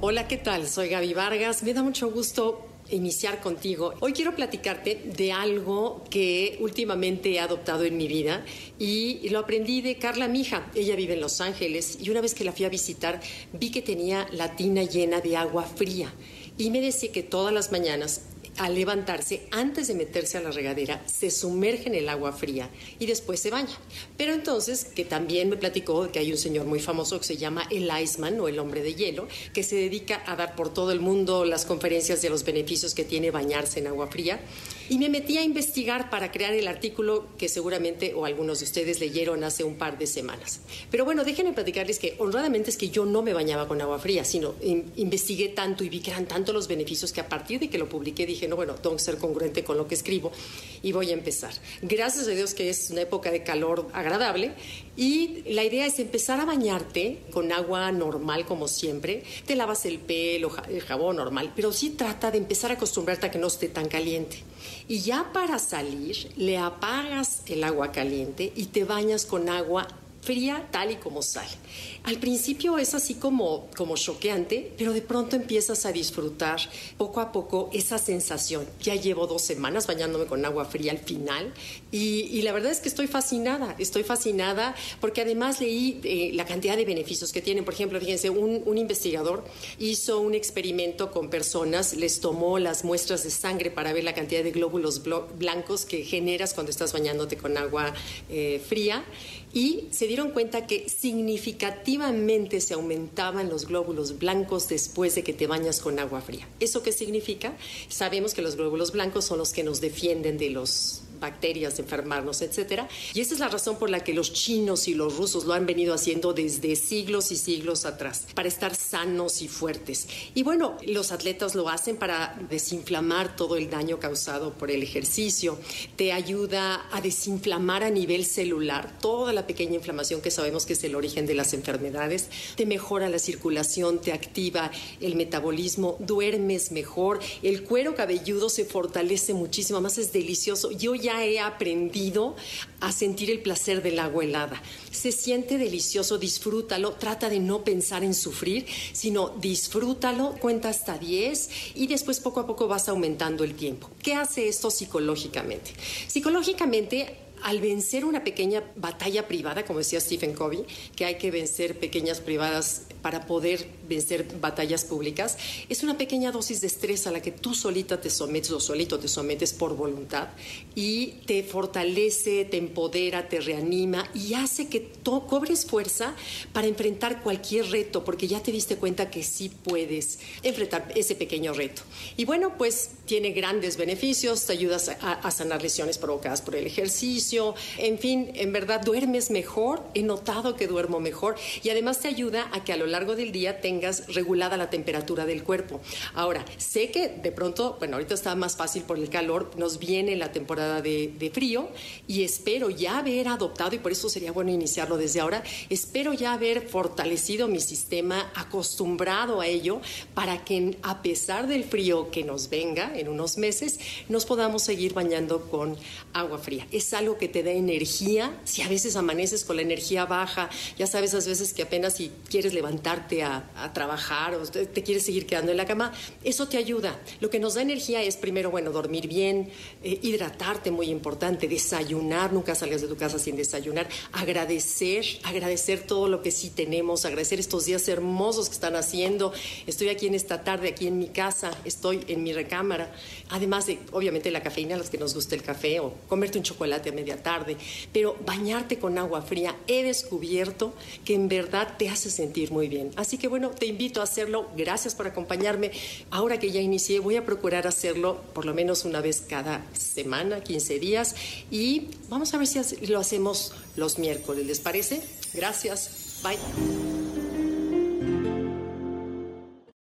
Hola, ¿qué tal? Soy Gaby Vargas. Me da mucho gusto iniciar contigo. Hoy quiero platicarte de algo que últimamente he adoptado en mi vida y lo aprendí de Carla Mija. Ella vive en Los Ángeles y una vez que la fui a visitar vi que tenía la tina llena de agua fría y me decía que todas las mañanas al levantarse, antes de meterse a la regadera, se sumerge en el agua fría y después se baña. Pero entonces, que también me platicó que hay un señor muy famoso que se llama el Iceman o el hombre de hielo, que se dedica a dar por todo el mundo las conferencias de los beneficios que tiene bañarse en agua fría. Y me metí a investigar para crear el artículo que seguramente o algunos de ustedes leyeron hace un par de semanas. Pero bueno, déjenme platicarles que honradamente es que yo no me bañaba con agua fría, sino investigué tanto y vi que eran tanto los beneficios que a partir de que lo publiqué dije, bueno, tengo que ser congruente con lo que escribo y voy a empezar. Gracias a Dios que es una época de calor agradable y la idea es empezar a bañarte con agua normal como siempre. Te lavas el pelo, el jabón normal, pero sí trata de empezar a acostumbrarte a que no esté tan caliente. Y ya para salir, le apagas el agua caliente y te bañas con agua fría tal y como sale. Al principio es así como, como choqueante, pero de pronto empiezas a disfrutar poco a poco esa sensación. Ya llevo dos semanas bañándome con agua fría al final y, la verdad es que estoy fascinada, estoy fascinada porque además leí eh, la cantidad de beneficios que tienen. Por ejemplo, fíjense, un, un investigador hizo un experimento con personas, les tomó las muestras de sangre para ver la cantidad de glóbulos blancos que generas cuando estás bañándote con agua eh, fría y se cuenta que significativamente se aumentaban los glóbulos blancos después de que te bañas con agua fría. ¿Eso qué significa? Sabemos que los glóbulos blancos son los que nos defienden de los bacterias, enfermarnos, etcétera. Y esa es la razón por la que los chinos y los rusos lo han venido haciendo desde siglos y siglos atrás, para estar sanos y fuertes. Y bueno, los atletas lo hacen para desinflamar todo el daño causado por el ejercicio, te ayuda a desinflamar a nivel celular toda la pequeña inflamación que sabemos que es el origen de las enfermedades, te mejora la circulación, te activa el metabolismo, duermes mejor, el cuero cabelludo se fortalece muchísimo, más es delicioso. Yo ya he aprendido a sentir el placer del agua helada. Se siente delicioso, disfrútalo, trata de no pensar en sufrir, sino disfrútalo, cuenta hasta 10 y después poco a poco vas aumentando el tiempo. ¿Qué hace esto psicológicamente? Psicológicamente al vencer una pequeña batalla privada, como decía Stephen Covey, que hay que vencer pequeñas privadas para poder vencer batallas públicas, es una pequeña dosis de estrés a la que tú solita te sometes o solito te sometes por voluntad y te fortalece, te empodera, te reanima y hace que cobres fuerza para enfrentar cualquier reto, porque ya te diste cuenta que sí puedes enfrentar ese pequeño reto. Y bueno, pues tiene grandes beneficios, te ayudas a sanar lesiones provocadas por el ejercicio, en fin, en verdad duermes mejor, he notado que duermo mejor y además te ayuda a que a lo largo del día tengas regulada la temperatura del cuerpo. Ahora, sé que de pronto, bueno, ahorita está más fácil por el calor, nos viene la temporada de, frío y espero ya haber adoptado, y por eso sería bueno iniciarlo desde ahora, espero ya haber fortalecido mi sistema, acostumbrado a ello, para que a pesar del frío que nos venga en unos meses, nos podamos seguir bañando con agua fría. Es algo que te da energía, si a veces amaneces con la energía baja, ya sabes, a veces que apenas si quieres levantar levantarte a, trabajar o te, quieres seguir quedando en la cama, eso te ayuda. Lo que nos da energía es primero, bueno, dormir bien, eh, hidratarte, muy importante, desayunar, nunca salgas de tu casa sin desayunar, agradecer, agradecer todo lo que sí tenemos, agradecer estos días hermosos que están haciendo. Estoy aquí en esta tarde, aquí en mi casa, estoy en mi recámara, además de, obviamente, la cafeína, a los que nos gusta el café o comerte un chocolate a media tarde, pero bañarte con agua fría, he descubierto que en verdad te hace sentir muy bien. Así que bueno, te invito a hacerlo. Gracias por acompañarme. Ahora que ya inicié, voy a procurar hacerlo por lo menos una vez cada semana, 15 días. Y vamos a ver si lo hacemos los miércoles. ¿Les parece? Gracias. Bye.